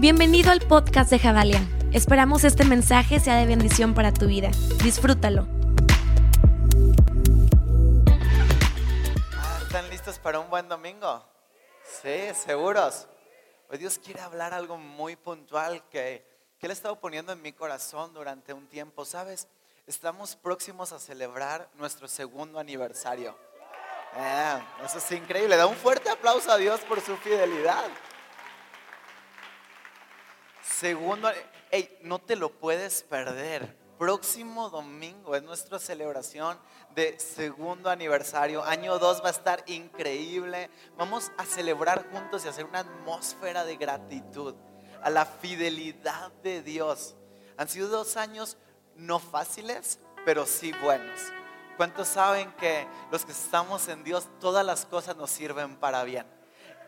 Bienvenido al podcast de Javalia. Esperamos este mensaje sea de bendición para tu vida. Disfrútalo. Ah, ¿Están listos para un buen domingo? Sí, seguros. Hoy Dios quiere hablar algo muy puntual que, que Él ha estado poniendo en mi corazón durante un tiempo. ¿Sabes? Estamos próximos a celebrar nuestro segundo aniversario. Eh, eso es increíble. Da un fuerte aplauso a Dios por su fidelidad. Segundo, hey, no te lo puedes perder. Próximo domingo es nuestra celebración de segundo aniversario. Año 2 va a estar increíble. Vamos a celebrar juntos y hacer una atmósfera de gratitud a la fidelidad de Dios. Han sido dos años no fáciles, pero sí buenos. ¿Cuántos saben que los que estamos en Dios, todas las cosas nos sirven para bien?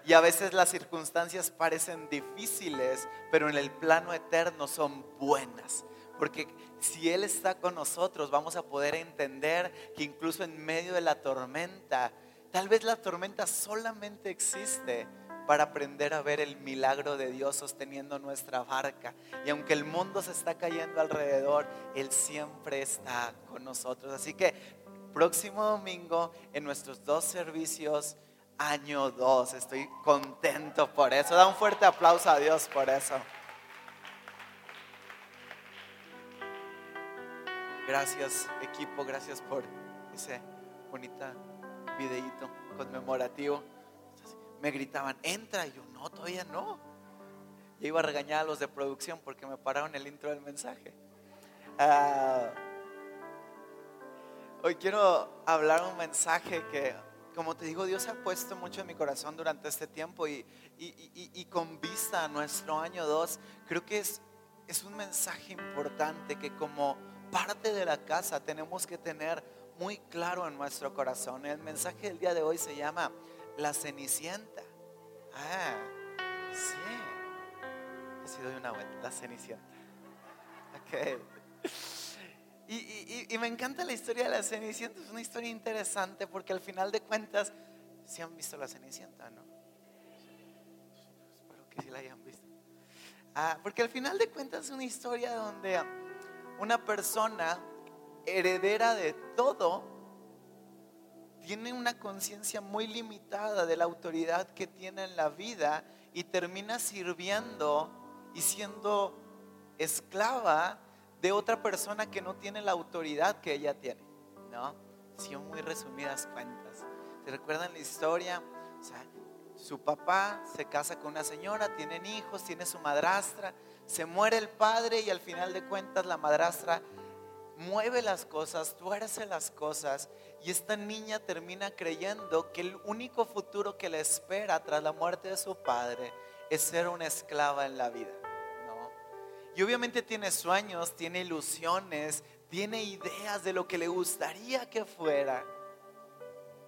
Y a veces las circunstancias parecen difíciles, pero en el plano eterno son buenas. Porque si Él está con nosotros, vamos a poder entender que incluso en medio de la tormenta, tal vez la tormenta solamente existe para aprender a ver el milagro de Dios sosteniendo nuestra barca. Y aunque el mundo se está cayendo alrededor, Él siempre está con nosotros. Así que próximo domingo en nuestros dos servicios año 2. Estoy contento por eso. Da un fuerte aplauso a Dios por eso. Gracias equipo, gracias por ese bonita videíto conmemorativo. Me gritaban, entra. Y yo, no, todavía no. Yo iba a regañar a los de producción porque me pararon el intro del mensaje. Ah, hoy quiero hablar un mensaje que como te digo, Dios ha puesto mucho en mi corazón durante este tiempo y, con vista a nuestro año 2, creo que es, es un mensaje importante que como parte de la casa tenemos que tener muy claro en nuestro corazón. El mensaje del día de hoy se llama La Cenicienta. Ah, sí. He sido de una vuelta, la Cenicienta. Okay. Y, me encanta la historia de la Cenicienta, es una historia interesante porque al final de cuentas, si han visto la Cenicienta, ¿no? Espero que sí la hayan visto. Ah, porque al final de cuentas es una historia donde una persona heredera de todo tiene una conciencia muy limitada de la autoridad que tiene en la vida y termina sirviendo y siendo esclava de otra persona que no tiene la autoridad que ella tiene. ¿No? Son muy resumidas cuentas. ¿Se recuerdan la historia? Su papá se casa con una señora, tienen hijos, tiene su madrastra, se muere el padre y al final de cuentas la madrastra mueve las cosas, tuerce las cosas y esta niña termina creyendo que el único futuro que le espera tras la muerte de su padre es ser una esclava en la vida. Y obviamente tiene sueños, tiene ilusiones, tiene ideas de lo que le gustaría que fuera.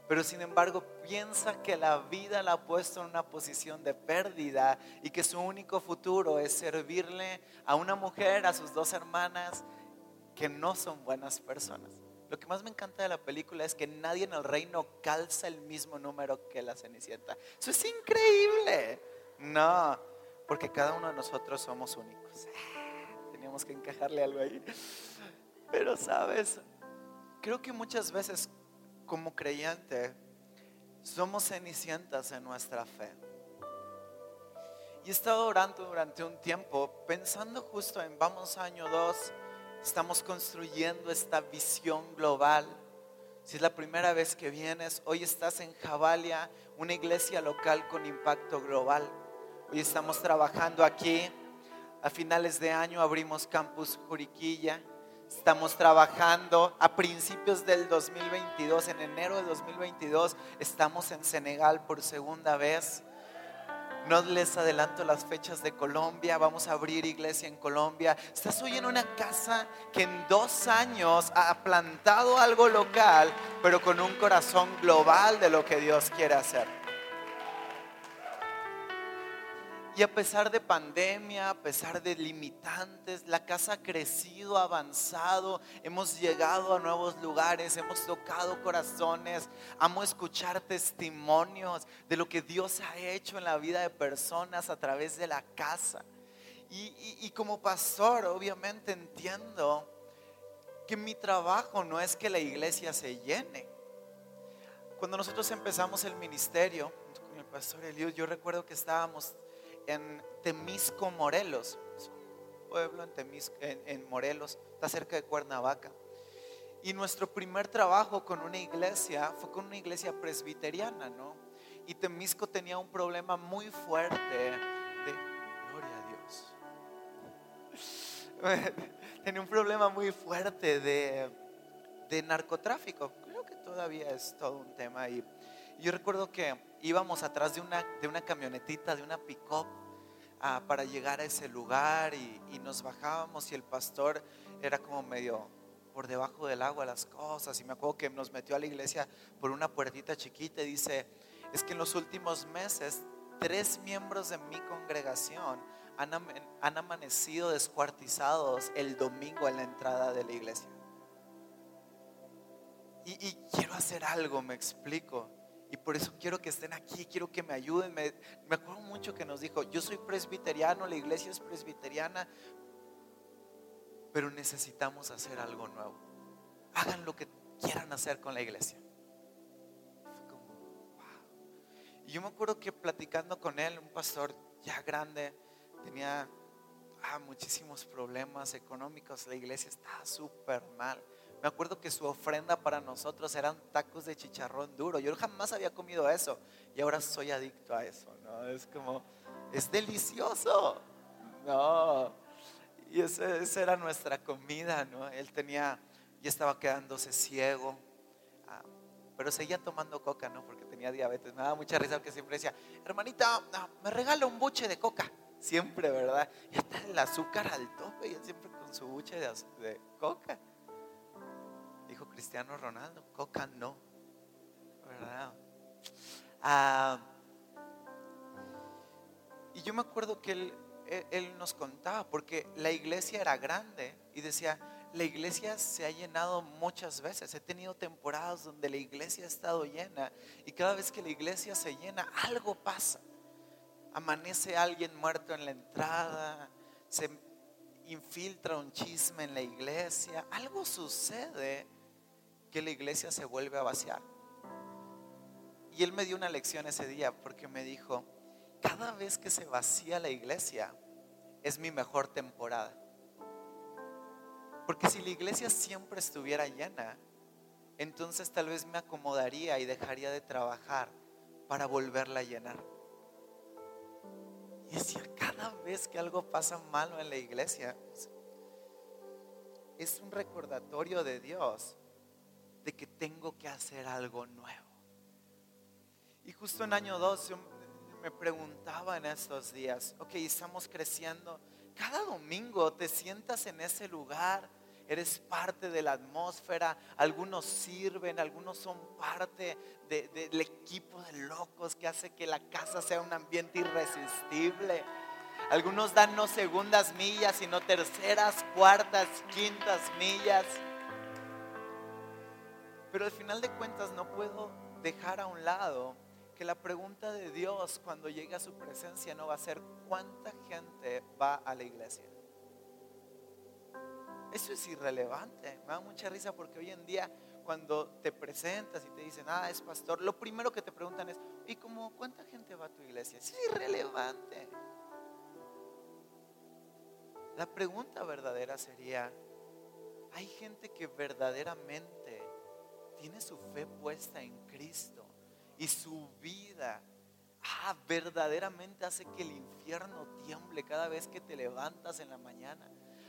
Pero sin embargo piensa que la vida la ha puesto en una posición de pérdida y que su único futuro es servirle a una mujer, a sus dos hermanas, que no son buenas personas. Lo que más me encanta de la película es que nadie en el reino calza el mismo número que la Cenicienta. Eso es increíble. No, porque cada uno de nosotros somos únicos que encajarle algo ahí. Pero sabes, creo que muchas veces como creyente somos cenicientas en nuestra fe. Y he estado orando durante un tiempo pensando justo en vamos año 2, estamos construyendo esta visión global. Si es la primera vez que vienes, hoy estás en Javalia, una iglesia local con impacto global. Hoy estamos trabajando aquí a finales de año abrimos Campus Juriquilla. Estamos trabajando a principios del 2022, en enero de 2022, estamos en Senegal por segunda vez. No les adelanto las fechas de Colombia, vamos a abrir iglesia en Colombia. Estás hoy en una casa que en dos años ha plantado algo local, pero con un corazón global de lo que Dios quiere hacer. Y a pesar de pandemia, a pesar de limitantes, la casa ha crecido, avanzado, hemos llegado a nuevos lugares, hemos tocado corazones, amo escuchar testimonios de lo que Dios ha hecho en la vida de personas a través de la casa. Y, como pastor, obviamente entiendo que mi trabajo no es que la iglesia se llene. Cuando nosotros empezamos el ministerio con el pastor Eliud, yo recuerdo que estábamos en Temisco, Morelos, un pueblo en, en Morelos, está cerca de Cuernavaca. Y nuestro primer trabajo con una iglesia fue con una iglesia presbiteriana, ¿no? Y Temisco tenía un problema muy fuerte de, gloria a Dios, tenía un problema muy fuerte de, de narcotráfico. Creo que todavía es todo un tema. Y yo recuerdo que íbamos atrás de una, de una camionetita, de una pick-up, ah, para llegar a ese lugar y, nos bajábamos y el pastor era como medio por debajo del agua las cosas. Y me acuerdo que nos metió a la iglesia por una puertita chiquita y dice, es que en los últimos meses tres miembros de mi congregación han amanecido descuartizados el domingo en la entrada de la iglesia. Y, quiero hacer algo, me explico. Y por eso quiero que estén aquí, quiero que me ayuden. Me, me, acuerdo mucho que nos dijo, yo soy presbiteriano, la iglesia es presbiteriana, pero necesitamos hacer algo nuevo. Hagan lo que quieran hacer con la iglesia. Y yo me acuerdo que platicando con él, un pastor ya grande, tenía ah, muchísimos problemas económicos, la iglesia estaba súper mal. Me acuerdo que su ofrenda para nosotros eran tacos de chicharrón duro. Yo jamás había comido eso y ahora soy adicto a eso, ¿no? Es como, es delicioso. No, y esa, era nuestra comida, ¿no? Él tenía, ya estaba quedándose ciego, ah, pero seguía tomando coca, ¿no? Porque tenía diabetes. Me daba mucha risa porque siempre decía, hermanita, me regala un buche de coca. Siempre, ¿verdad? Y está el azúcar al tope y él siempre con su buche de, coca. Cristiano Ronaldo, coca no, ¿verdad? Ah, y yo me acuerdo que él él, nos contaba, porque la iglesia era grande y decía, la iglesia se ha llenado muchas veces. He tenido temporadas donde la iglesia ha estado llena y cada vez que la iglesia se llena, algo pasa. Amanece alguien muerto en la entrada, se infiltra un chisme en la iglesia, algo sucede que la iglesia se vuelve a vaciar. Y él me dio una lección ese día porque me dijo, cada vez que se vacía la iglesia es mi mejor temporada. Porque si la iglesia siempre estuviera llena, entonces tal vez me acomodaría y dejaría de trabajar para volverla a llenar. Y decir, cada vez que algo pasa malo en la iglesia, es un recordatorio de Dios de que tengo que hacer algo nuevo. Y justo en año 2 me preguntaba en estos días, ok, estamos creciendo. Cada domingo te sientas en ese lugar, eres parte de la atmósfera, algunos sirven, algunos son parte del equipo de locos que hace que la casa sea un ambiente irresistible. Algunos dan no segundas millas, sino terceras, cuartas, quintas millas. Pero al final de cuentas no puedo dejar a un lado que la pregunta de Dios cuando llegue a su presencia no va a ser cuánta gente va a la iglesia. Eso es irrelevante. Me da mucha risa porque hoy en día cuando te presentas y te dicen, ah, es pastor, lo primero que te preguntan es, ¿y cómo cuánta gente va a tu iglesia? Es irrelevante. La pregunta verdadera sería, ¿hay gente que verdaderamente tiene su fe puesta en Cristo? y su vida ah, verdaderamente hace que el infierno tiemble cada vez que te levantas en la mañana.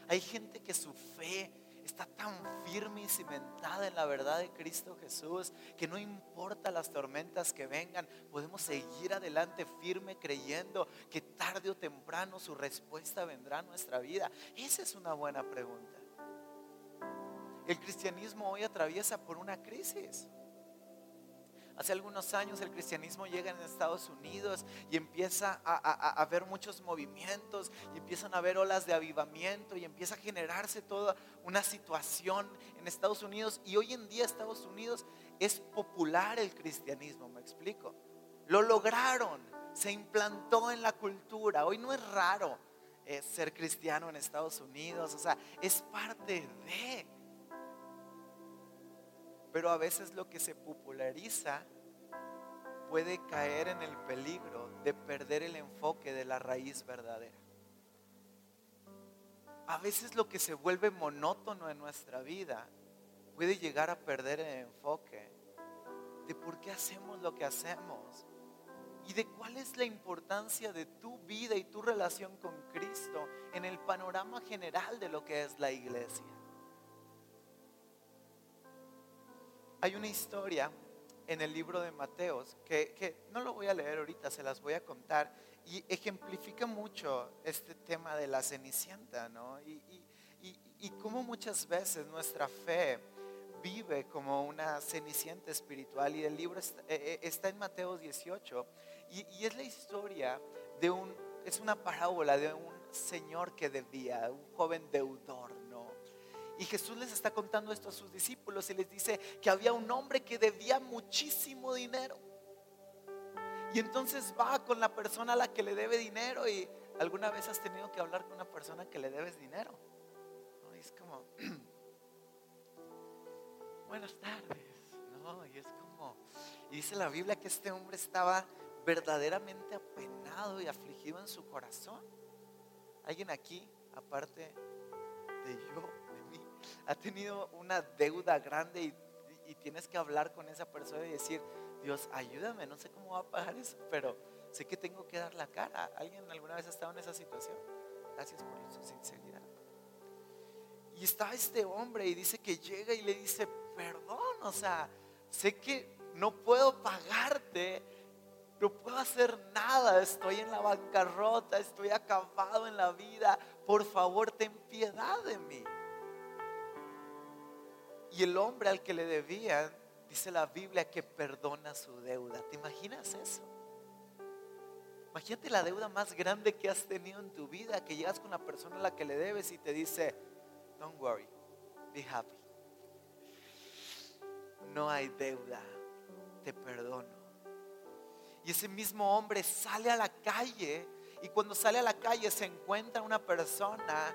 Hay gente que su fe está tan firme y cimentada en la verdad de Cristo Jesús que no importa las tormentas que vengan, podemos seguir adelante firme creyendo que tarde o temprano su respuesta vendrá a nuestra vida. Esa es una buena pregunta. El cristianismo hoy atraviesa por una crisis. Hace algunos años el cristianismo llega en Estados Unidos y empieza a, haber muchos movimientos y empiezan a haber olas de avivamiento y empieza a generarse toda una situación en Estados Unidos. Y hoy en día Estados Unidos es popular el cristianismo, me explico. Lo lograron, se implantó en la cultura. Hoy no es raro eh, ser cristiano en Estados Unidos, o sea, es parte de. Pero a veces lo que se populariza puede caer en el peligro de perder el enfoque de la raíz verdadera. A veces lo que se vuelve monótono en nuestra vida puede llegar a perder el enfoque de por qué hacemos lo que hacemos y de cuál es la importancia de tu vida y tu relación con Cristo en el panorama general de lo que es la iglesia. Hay una historia en el libro de Mateos, que, no lo voy a leer ahorita, se las voy a contar, y ejemplifica mucho este tema de la cenicienta, ¿no? Y, y, cómo muchas veces nuestra fe vive como una cenicienta espiritual, y el libro está, eh, eh, en Mateos 18, y, es la historia de un, es una parábola de un señor que debía, un joven deudor, y Jesús les está contando esto a sus discípulos y les dice que había un hombre que debía muchísimo dinero. Y entonces va con la persona a la que le debe dinero y alguna vez has tenido que hablar con una persona que le debes dinero. Y es como, buenas tardes. Y es como, y dice la Biblia que este hombre estaba verdaderamente apenado y afligido en su corazón. ¿Alguien aquí, aparte de yo? Ha tenido una deuda grande y, tienes que hablar con esa persona y decir, Dios, ayúdame, no sé cómo va a pagar eso, pero sé que tengo que dar la cara. ¿Alguien alguna vez ha estado en esa situación? Gracias por su sinceridad. Y está este hombre y dice que llega y le dice, perdón, o sea, sé que no puedo pagarte, no puedo hacer nada, estoy en la bancarrota, estoy acabado en la vida, por favor ten piedad de mí. Y el hombre al que le debían, dice la Biblia, que perdona su deuda. ¿Te imaginas eso? Imagínate la deuda más grande que has tenido en tu vida, que llegas con la persona a la que le debes y te dice, don't worry, be happy. No hay deuda, te perdono. Y ese mismo hombre sale a la calle y cuando sale a la calle se encuentra una persona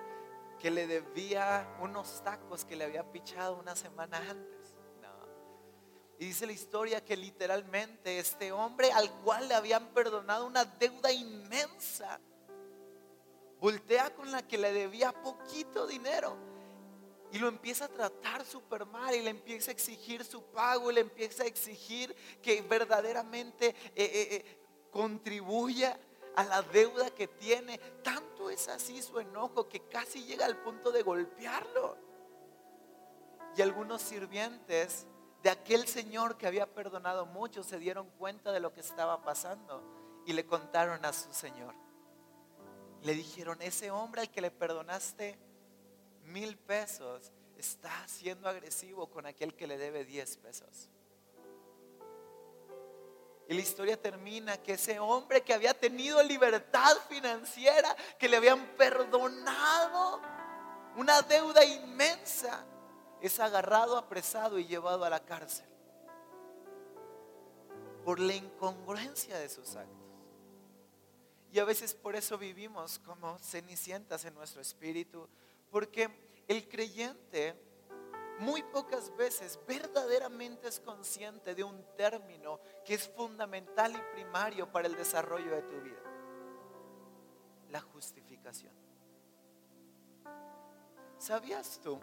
que le debía unos tacos que le había pichado una semana antes. No. Y dice la historia que literalmente este hombre al cual le habían perdonado una deuda inmensa, voltea con la que le debía poquito dinero y lo empieza a tratar súper mal y le empieza a exigir su pago y le empieza a exigir que verdaderamente eh, eh, eh, contribuya a la deuda que tiene. Tanto es así su enojo que casi llega al punto de golpearlo. Y algunos sirvientes de aquel señor que había perdonado mucho se dieron cuenta de lo que estaba pasando y le contaron a su señor. Le dijeron, ese hombre al que le perdonaste mil pesos está siendo agresivo con aquel que le debe diez pesos. La historia termina que ese hombre que había tenido libertad financiera, que le habían perdonado una deuda inmensa, es agarrado, apresado y llevado a la cárcel por la incongruencia de sus actos. Y a veces por eso vivimos como cenicientas en nuestro espíritu, porque el creyente muy pocas veces verdaderamente es consciente de un término que es fundamental y primario para el desarrollo de tu vida. La justificación. ¿Sabías tú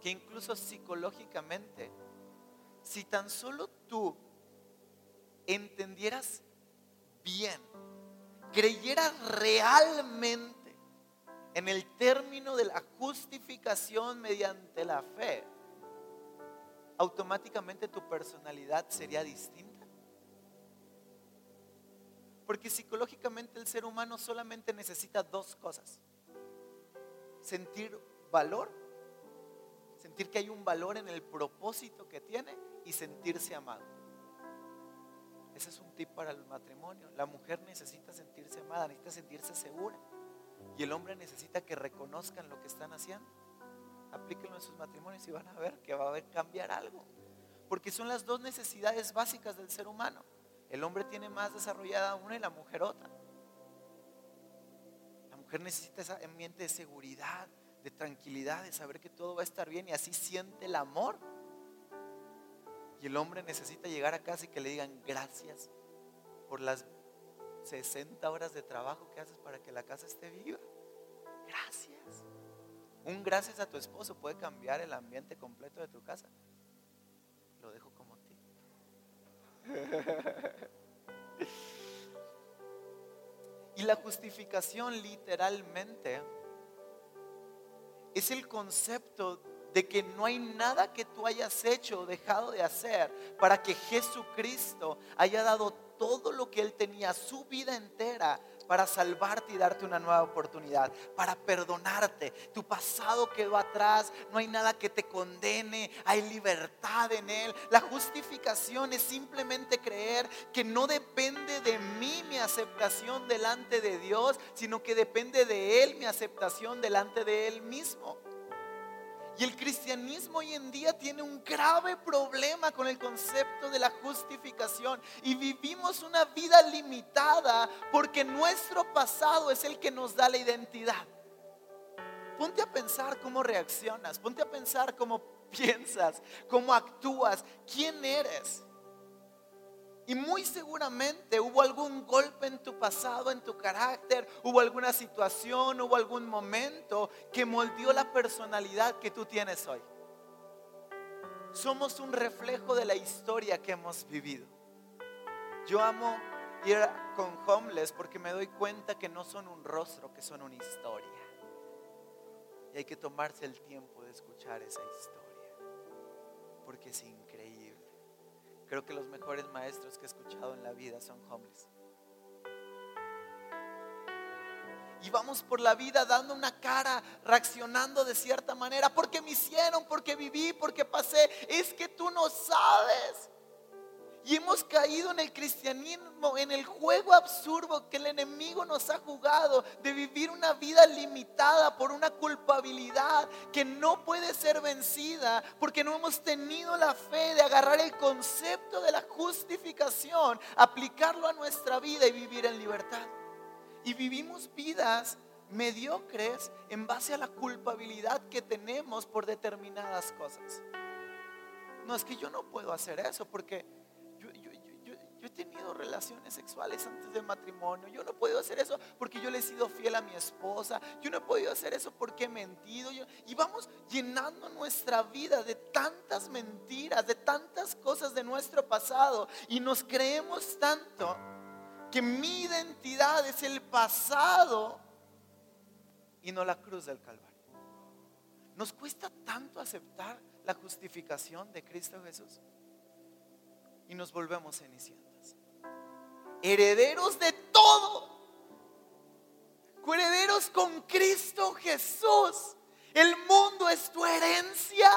que incluso psicológicamente, si tan solo tú entendieras bien, creyeras realmente en el término de la justificación mediante la fe, automáticamente tu personalidad sería distinta. Porque psicológicamente el ser humano solamente necesita dos cosas. Sentir valor, sentir que hay un valor en el propósito que tiene y sentirse amado. Ese es un tip para el matrimonio. La mujer necesita sentirse amada, necesita sentirse segura. Y el hombre necesita que reconozcan lo que están haciendo. Aplíquenlo en sus matrimonios y van a ver que va a cambiar algo. Porque son las dos necesidades básicas del ser humano. El hombre tiene más desarrollada una y la mujer otra. La mujer mujer necesita ese ambiente de seguridad, de tranquilidad, de saber que todo va a estar bien y así siente el amor. Y el hombre necesita llegar a casa y que le digan gracias por las 60 horas de trabajo que haces para que la casa esté viva. Gracias. Un gracias a tu esposo puede cambiar el ambiente completo de tu casa. Lo dejo como ti. Y la justificación literalmente es el concepto de que no hay nada que tú hayas hecho o dejado de hacer para que Jesucristo haya dado todo lo que Él tenía, su vida entera, para salvarte y darte una nueva oportunidad, para perdonarte. Tu pasado quedó atrás, no hay nada que te condene, hay libertad en Él. La justificación es simplemente creer que no depende de mí mi aceptación delante de Dios, sino que depende de Él mi aceptación delante de Él mismo. Y el cristianismo hoy en día tiene un grave problema con el concepto de la justificación. Y vivimos una vida limitada porque nuestro pasado es el que nos da la identidad. Ponte a pensar cómo reaccionas, ponte a pensar cómo piensas, cómo actúas, quién eres. Y muy seguramente hubo algún golpe en tu pasado, en tu carácter, hubo alguna situación, hubo algún momento que moldeó la personalidad que tú tienes hoy. Somos un reflejo de la historia que hemos vivido. Yo amo ir con homeless porque me doy cuenta que no son un rostro, que son una historia. Y hay que tomarse el tiempo de escuchar esa historia, porque es increíble. Creo que los mejores maestros que he escuchado en la vida son homeless. Y vamos por la vida dando una cara, reaccionando de cierta manera, porque me hicieron, porque viví, porque pasé. Es que tú no sabes. Y hemos caído en el cristianismo, en el juego absurdo que el enemigo nos ha jugado de vivir una vida limitada por una culpabilidad que no puede ser vencida porque no hemos tenido la fe de agarrar el concepto de la justificación, aplicarlo a nuestra vida y vivir en libertad. Y vivimos vidas mediocres en base a la culpabilidad que tenemos por determinadas cosas. No es que yo no puedo hacer eso porque yo he tenido relaciones sexuales antes del matrimonio. Yo no he podido hacer eso porque yo le he sido fiel a mi esposa. Yo no he podido hacer eso porque he mentido. y vamos llenando nuestra vida de tantas mentiras, de tantas cosas de nuestro pasado. Y nos creemos tanto que mi identidad es el pasado y no la cruz del Calvario. Nos cuesta tanto aceptar la justificación de Cristo Jesús y nos volvemos cenicientas. Herederos de todo. Herederos con Cristo Jesús. El mundo es tu herencia.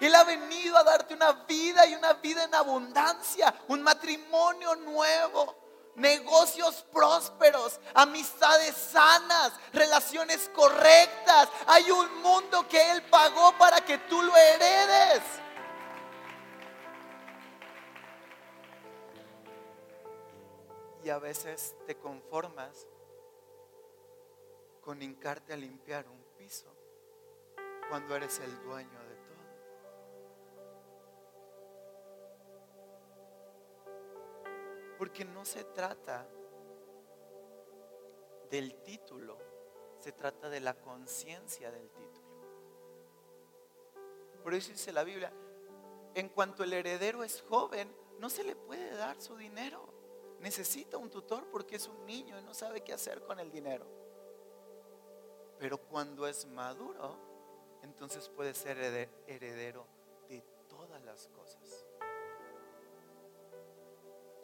Él ha venido a darte una vida y una vida en abundancia, un matrimonio nuevo, negocios prósperos, amistades sanas, relaciones correctas. Hay un mundo que Él pagó para que tú lo heredes. Y a veces te conformas con hincarte a limpiar un piso cuando eres el dueño de todo. Porque no se trata del título, se trata de la conciencia del título. Por eso dice la Biblia, en cuanto el heredero es joven, no se le puede dar su dinero necesita un tutor porque es un niño y no sabe qué hacer con el dinero. Pero cuando es maduro, entonces puede ser heredero de todas las cosas.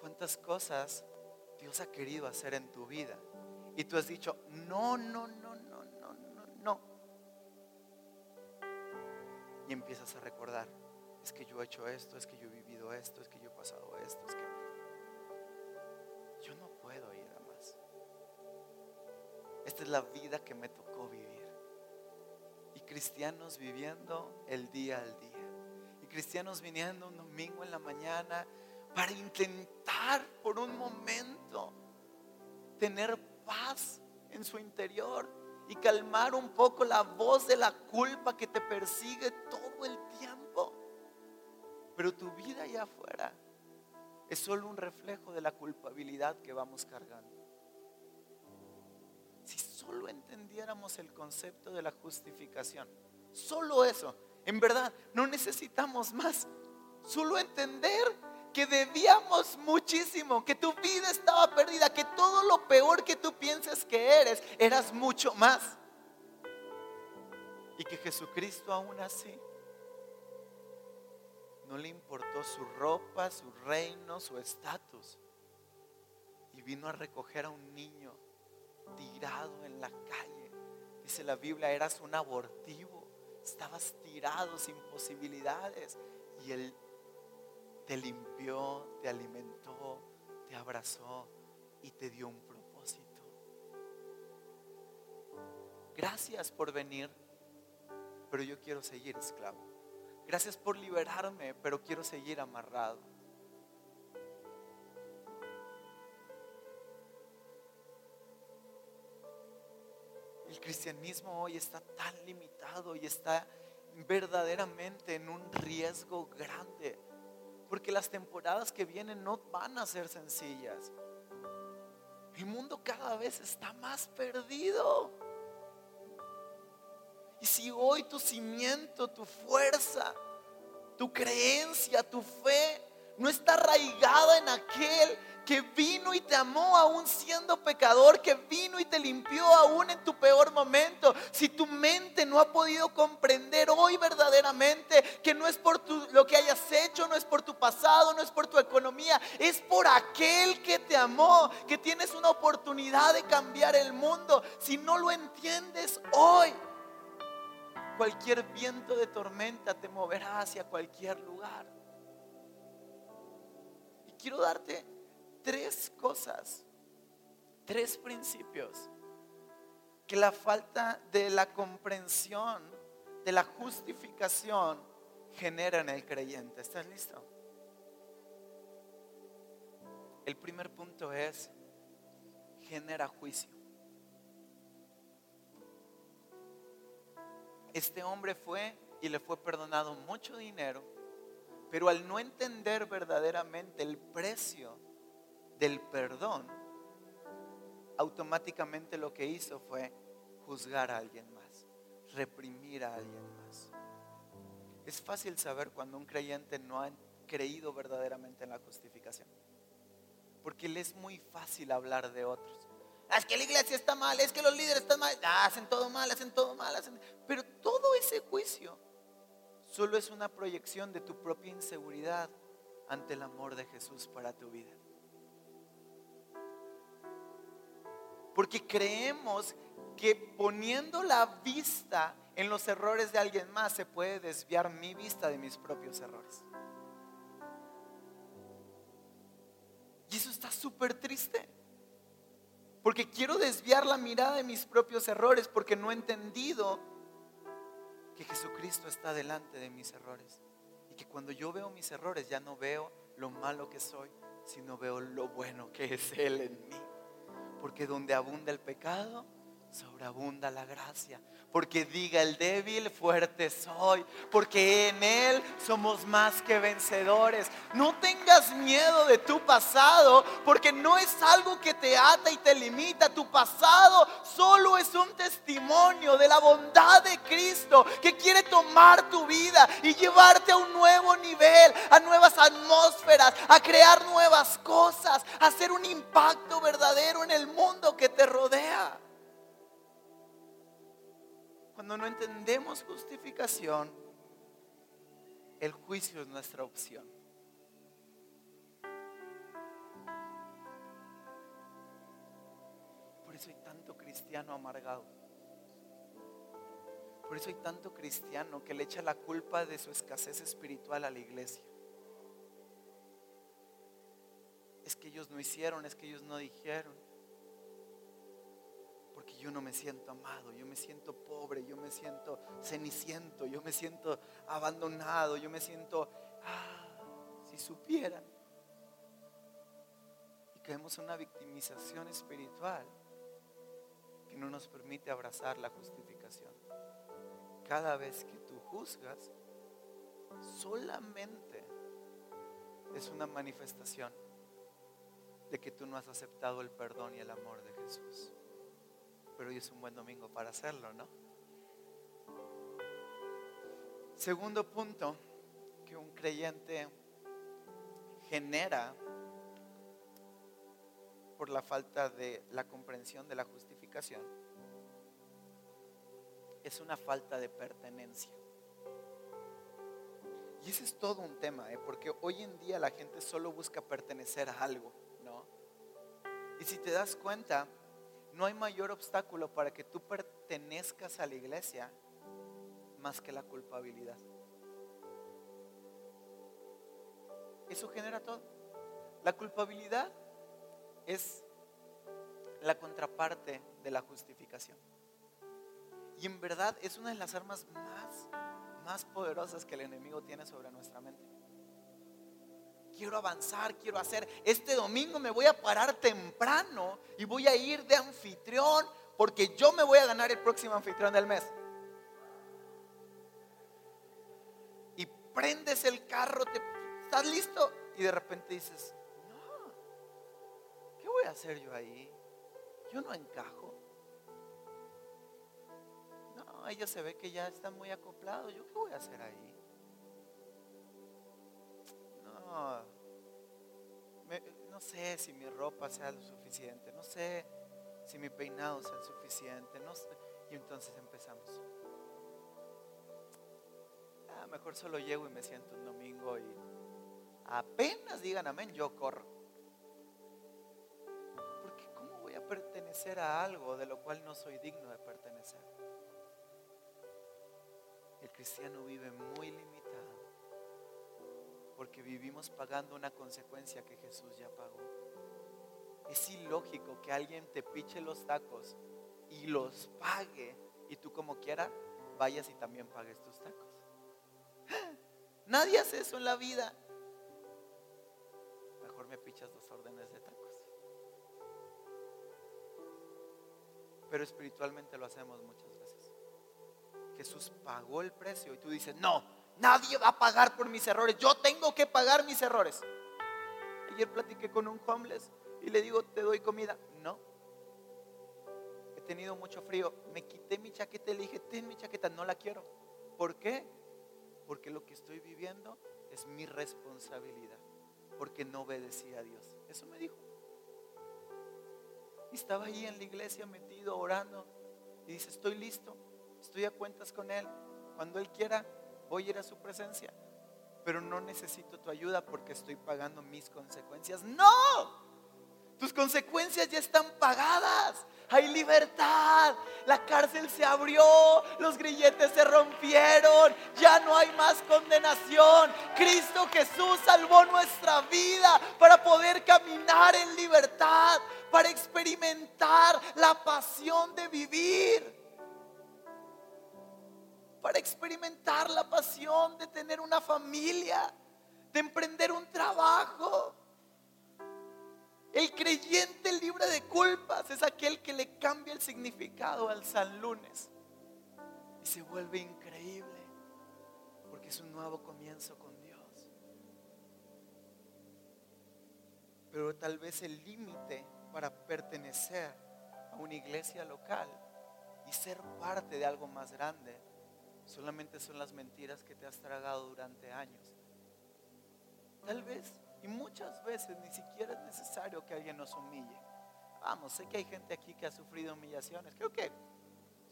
¿Cuántas cosas Dios ha querido hacer en tu vida? Y tú has dicho, no, no, no, no, no, no, no. Y empiezas a recordar, es que yo he hecho esto, es que yo he vivido esto, es que yo he pasado esto, es que Esta es la vida que me tocó vivir. Y cristianos viviendo el día al día. Y cristianos viniendo un domingo en la mañana para intentar por un momento tener paz en su interior y calmar un poco la voz de la culpa que te persigue todo el tiempo. Pero tu vida allá afuera es solo un reflejo de la culpabilidad que vamos cargando. El concepto de la justificación, solo eso, en verdad, no necesitamos más. Solo entender que debíamos muchísimo, que tu vida estaba perdida, que todo lo peor que tú piensas que eres, eras mucho más. Y que Jesucristo aún así no le importó su ropa, su reino, su estatus. Y vino a recoger a un niño tirado en la calle. Dice la Biblia, eras un abortivo, estabas tirado sin posibilidades. Y él te limpió, te alimentó, te abrazó y te dio un propósito. Gracias por venir, pero yo quiero seguir esclavo. Gracias por liberarme, pero quiero seguir amarrado. El cristianismo hoy está tan limitado y está verdaderamente en un riesgo grande porque las temporadas que vienen no van a ser sencillas. El mundo cada vez está más perdido. Y si hoy tu cimiento, tu fuerza, tu creencia, tu fe no está arraigada en aquel que vino y te amó aún siendo pecador, que vino y te limpió aún en tu peor momento. Si tu mente no ha podido comprender hoy verdaderamente que no es por lo que hayas hecho, no es por tu pasado, no es por tu economía, es por aquel que te amó, que tienes una oportunidad de cambiar el mundo. Si no lo entiendes hoy, cualquier viento de tormenta te moverá hacia cualquier lugar. Quiero darte tres cosas, tres principios que la falta de la comprensión, de la justificación, genera en el creyente. ¿Estás listo? El primer punto es, genera juicio. Este hombre fue y le fue perdonado mucho dinero, pero al no entender verdaderamente el precio del perdón, automáticamente lo que hizo fue juzgar a alguien más, reprimir a alguien más. Es fácil saber cuando un creyente no ha creído verdaderamente en la justificación, porque le es muy fácil hablar de otros. Ah, es que la iglesia está mal, es que los líderes están mal, ah, hacen todo mal, hacen todo mal, hacen... pero todo ese juicio solo es una proyección de tu propia inseguridad ante el amor de Jesús para tu vida. Porque creemos que poniendo la vista en los errores de alguien más se puede desviar mi vista de mis propios errores. Y eso está súper triste. Porque quiero desviar la mirada de mis propios errores porque no he entendido que Jesucristo está delante de mis errores. Y que cuando yo veo mis errores ya no veo lo malo que soy, sino veo lo bueno que es Él en mí. Porque donde abunda el pecado, sobreabunda la gracia. Porque diga el débil, fuerte soy. Porque en Él somos más que vencedores. No tengas miedo de tu pasado, porque no es algo que te ata y te limita. Tu pasado solo es un testimonio de la bondad de Cristo que quiere tomar tu vida y llevarte a un nuevo nivel, a nuevas atmósferas, a crear nuevas cosas, a hacer un impacto verdadero en el mundo que te rodea. Cuando no entendemos justificación, el juicio es nuestra opción. Por eso hay tanto cristiano amargado. Por eso hay tanto cristiano que le echa la culpa de su escasez espiritual a la iglesia. Es que ellos no hicieron, es que ellos no dijeron yo no me siento amado, yo me siento pobre, yo me siento ceniciento, yo me siento abandonado, yo me siento, ah, si supieran. Y caemos en una victimización espiritual no nos permite abrazar la justificación. Cada vez que tú juzgas, solamente es una manifestación de que tú no has aceptado el perdón y el amor de Jesús. Pero hoy es un buen domingo para hacerlo, ¿no? Segundo punto que un creyente genera por la falta de la comprensión de la justificación es una falta de pertenencia. Y ese es todo un tema, ¿eh? porque hoy en día la gente solo busca pertenecer a algo, ¿no? Y si te das cuenta, no hay mayor obstáculo para que tú pertenezcas a la iglesia más que la culpabilidad. Eso genera todo. La culpabilidad es la contraparte de la justificación. Y en verdad es una de las armas más, más poderosas que el enemigo tiene sobre nuestra mente. Quiero avanzar, quiero hacer. Este domingo me voy a parar temprano y voy a ir de anfitrión porque yo me voy a ganar el próximo anfitrión del mes. Y prendes el carro, ¿estás listo? Y de repente dices, voy a hacer yo ahí? Yo no encajo. No, ella se ve que ya está muy acoplado. ¿Yo qué voy a hacer ahí? No, no sé si mi ropa sea lo suficiente. No sé si mi peinado sea suficiente. No sé. Y entonces empezamos. Ah, mejor solo llego y me siento un domingo y apenas digan amén, yo corro. pertenecer a algo de lo cual no soy digno de pertenecer. El cristiano vive muy limitado porque vivimos pagando una consecuencia que Jesús ya pagó. Es ilógico que alguien te piche los tacos y los pague y tú como quiera vayas y también pagues tus tacos. Nadie hace eso en la vida. Mejor me pichas dos órdenes de tacos. Pero espiritualmente lo hacemos muchas veces. Jesús pagó el precio y tú dices, no, nadie va a pagar por mis errores, yo tengo que pagar mis errores. Ayer platiqué con un homeless y le digo, te doy comida. No. He tenido mucho frío. Me quité mi chaqueta y le dije, ten mi chaqueta, no la quiero. ¿Por qué? Porque lo que estoy viviendo es mi responsabilidad. Porque no obedecí a Dios. Eso me dijo. Y estaba ahí en la iglesia metido, orando. Y dice, estoy listo, estoy a cuentas con Él. Cuando Él quiera, voy a ir a su presencia. Pero no necesito tu ayuda porque estoy pagando mis consecuencias. No, tus consecuencias ya están pagadas. Hay libertad. La cárcel se abrió. Los grilletes se rompieron. Ya no hay más condenación. Cristo Jesús salvó nuestra vida para poder caminar en libertad. Para experimentar la pasión de vivir. Para experimentar la pasión de tener una familia. De emprender un trabajo el creyente libre de culpas es aquel que le cambia el significado al San Lunes y se vuelve increíble porque es un nuevo comienzo con Dios. Pero tal vez el límite para pertenecer a una iglesia local y ser parte de algo más grande solamente son las mentiras que te has tragado durante años. Tal vez y muchas veces ni siquiera es necesario que alguien nos humille. Vamos, sé que hay gente aquí que ha sufrido humillaciones. Creo que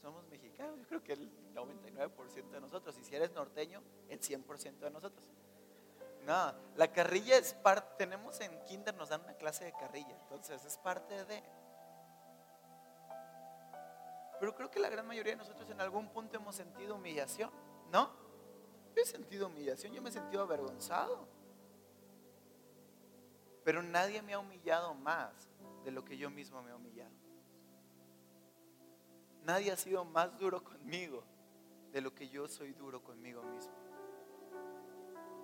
somos mexicanos. Yo creo que el 99% de nosotros. Y si eres norteño, el 100% de nosotros. No, la carrilla es parte. Tenemos en Kinder, nos dan una clase de carrilla. Entonces es parte de. Pero creo que la gran mayoría de nosotros en algún punto hemos sentido humillación. ¿No? Yo he sentido humillación. Yo me he sentido avergonzado. Pero nadie me ha humillado más de lo que yo mismo me he humillado. Nadie ha sido más duro conmigo de lo que yo soy duro conmigo mismo.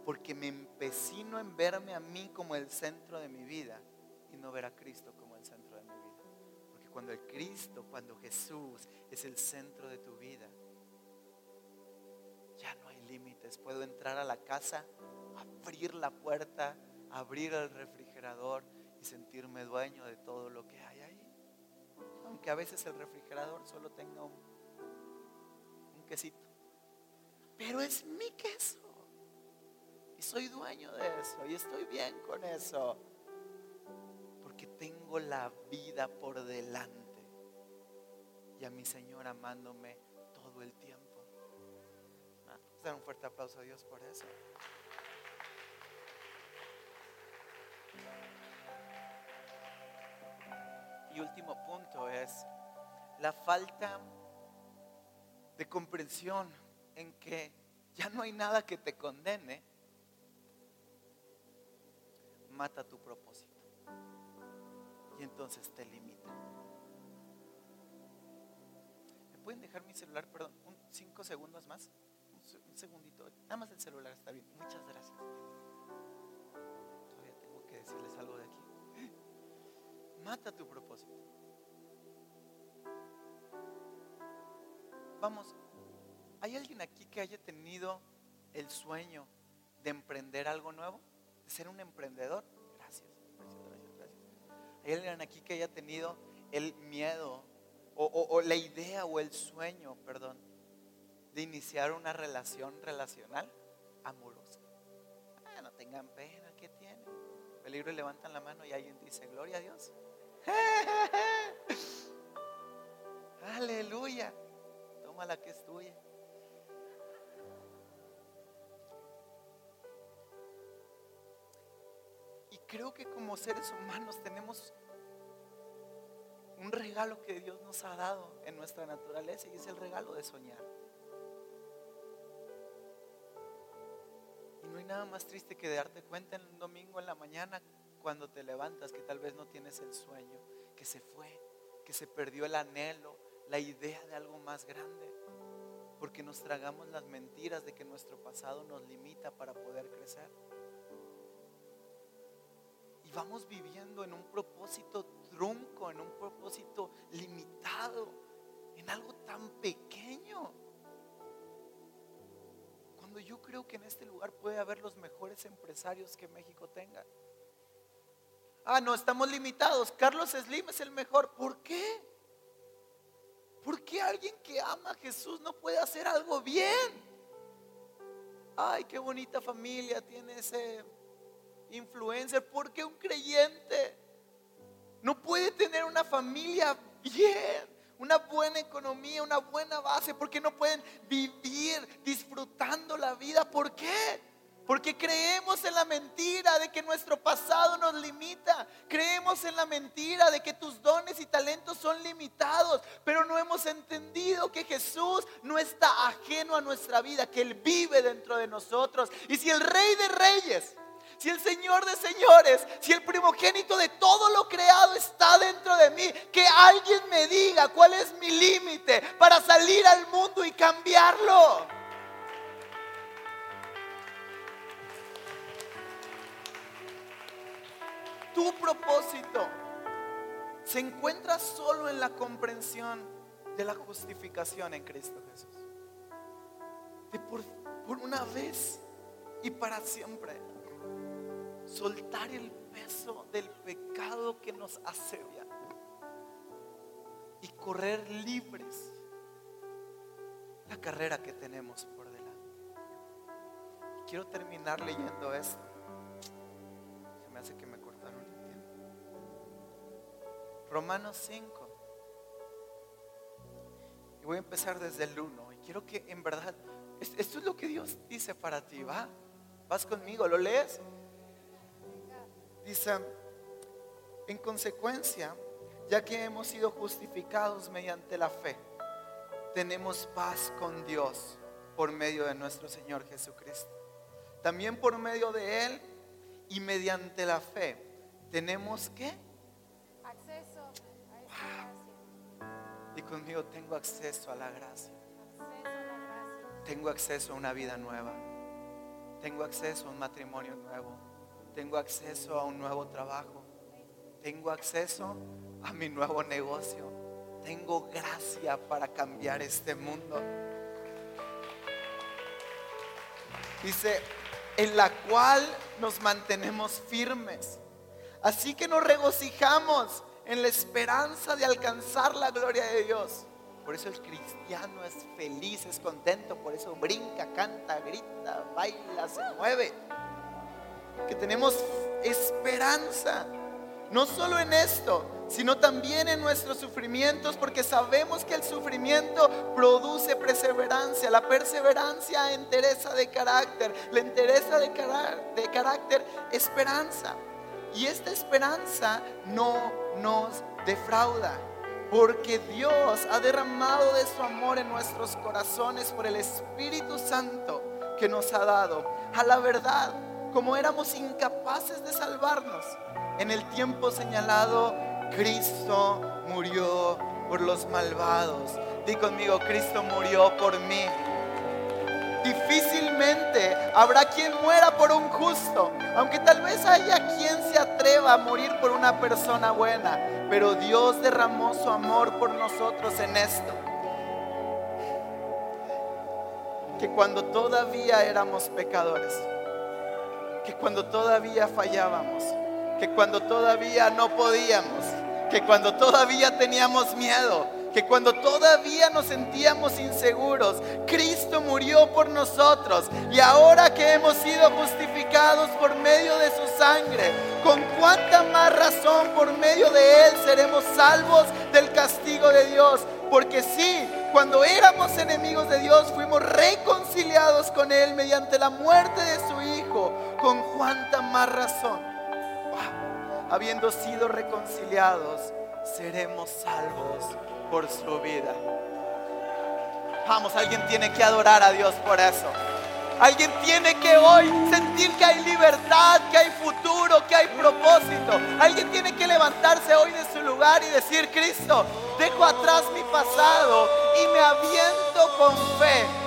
Porque me empecino en verme a mí como el centro de mi vida y no ver a Cristo como cuando el Cristo, cuando Jesús es el centro de tu vida, ya no hay límites. Puedo entrar a la casa, abrir la puerta, abrir el refrigerador y sentirme dueño de todo lo que hay ahí. Aunque a veces el refrigerador solo tenga un, quesito. Pero es mi queso. Y soy dueño de eso. Y estoy bien con eso. Tengo la vida por delante. Y a mi Señor amándome todo el tiempo. Ah, dar un fuerte aplauso a Dios por eso. Y último punto es la falta de comprensión en que ya no hay nada que te condene, mata tu propósito. Entonces te limita. ¿Me pueden dejar mi celular, perdón, un cinco segundos más? Un, segundito. Nada más el celular está bien. Muchas gracias. Todavía tengo que decirles algo de aquí. Mata tu propósito. Vamos, ¿hay alguien aquí que haya tenido el sueño de emprender algo nuevo? ¿De ser un emprendedor? ¿Hay alguien aquí que haya tenido el miedo o, o la idea o el sueño, perdón, de iniciar una relación relacional amorosa? Ah, no tengan pena, ¿qué tiene? Peligro y levantan la mano y alguien dice, gloria a Dios. Aleluya. Toma la que es tuya. Creo que como seres humanos tenemos un regalo que Dios nos ha dado en nuestra naturaleza y es el regalo de soñar. Y no hay nada más triste que darte cuenta en un domingo en la mañana cuando te levantas que tal vez no tienes el sueño, que se fue, que se perdió el anhelo, la idea de algo más grande. Porque nos tragamos las mentiras de que nuestro pasado nos limita para poder crecer. Vamos viviendo en un propósito trunco, en un propósito limitado, en algo tan pequeño. Cuando yo creo que en este lugar puede haber los mejores empresarios que México tenga. Ah, no, estamos limitados. Carlos Slim es el mejor. ¿Por qué? ¿Por qué alguien que ama a Jesús no puede hacer algo bien? Ay, qué bonita familia tiene ese influencer. ¿Por qué un creyente no puede tener una familia bien? Una buena economía, una buena base. ¿Por qué no pueden vivir disfrutando la vida? ¿Por qué? Porque creemos en la mentira de que nuestro pasado nos limita. Creemos en la mentira de que tus dones y talentos son limitados. Pero no hemos entendido que Jesús no está ajeno a nuestra vida, que Él vive dentro de nosotros. Y si el Rey de Reyes, si el Señor de Señores, si el primogénito de todo lo creado está dentro de mí, que alguien me diga cuál es mi límite para salir al mundo y cambiarlo. tu propósito se encuentra solo en la comprensión de la justificación en Cristo Jesús. De por, una vez y para siempre soltar el peso del pecado que nos asebia y correr libres la carrera que tenemos por delante. Quiero terminar leyendo esto. Se me hace que me Romanos 5. Y voy a empezar desde el 1. Y quiero que en verdad, esto es lo que Dios dice para ti, ¿va? ¿Vas conmigo? ¿Lo lees? Dice, en consecuencia, ya que hemos sido justificados mediante la fe, tenemos paz con Dios por medio de nuestro Señor Jesucristo. También por medio de Él y mediante la fe, tenemos que Y conmigo tengo acceso a la gracia. Tengo acceso a una vida nueva. Tengo acceso a un matrimonio nuevo. Tengo acceso a un nuevo trabajo. Tengo acceso a mi nuevo negocio. Tengo gracia para cambiar este mundo. Dice, en la cual nos mantenemos firmes. Así que nos regocijamos en la esperanza de alcanzar la gloria de Dios. Por eso el cristiano es feliz, es contento, por eso brinca, canta, grita, baila, se mueve. Que tenemos esperanza, no solo en esto, sino también en nuestros sufrimientos, porque sabemos que el sufrimiento produce perseverancia, la perseverancia entereza de carácter, la entereza de, de carácter esperanza. Y esta esperanza no nos defrauda, porque Dios ha derramado de su amor en nuestros corazones por el Espíritu Santo que nos ha dado. A la verdad, como éramos incapaces de salvarnos, en el tiempo señalado, Cristo murió por los malvados. Di conmigo, Cristo murió por mí. Difícilmente habrá quien muera por un justo, aunque tal vez haya quien se atreva a morir por una persona buena, pero Dios derramó su amor por nosotros en esto. Que cuando todavía éramos pecadores, que cuando todavía fallábamos, que cuando todavía no podíamos, que cuando todavía teníamos miedo, que cuando todavía nos sentíamos inseguros, Cristo murió por nosotros. Y ahora que hemos sido justificados por medio de su sangre, con cuánta más razón por medio de Él seremos salvos del castigo de Dios. Porque sí, cuando éramos enemigos de Dios, fuimos reconciliados con Él mediante la muerte de su Hijo. Con cuánta más razón, habiendo sido reconciliados, seremos salvos por su vida. Vamos, alguien tiene que adorar a Dios por eso. Alguien tiene que hoy sentir que hay libertad, que hay futuro, que hay propósito. Alguien tiene que levantarse hoy de su lugar y decir, Cristo, dejo atrás mi pasado y me aviento con fe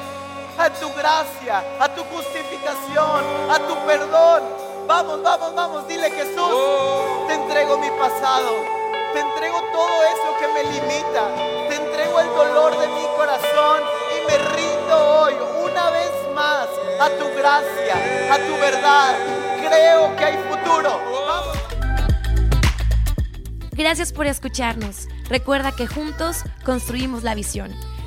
a tu gracia, a tu justificación, a tu perdón. Vamos, vamos, vamos, dile Jesús, te entrego mi pasado te entrego todo eso que me limita. Te entrego el dolor de mi corazón y me rindo hoy una vez más a tu gracia, a tu verdad. Creo que hay futuro. Gracias por escucharnos. Recuerda que juntos construimos la visión.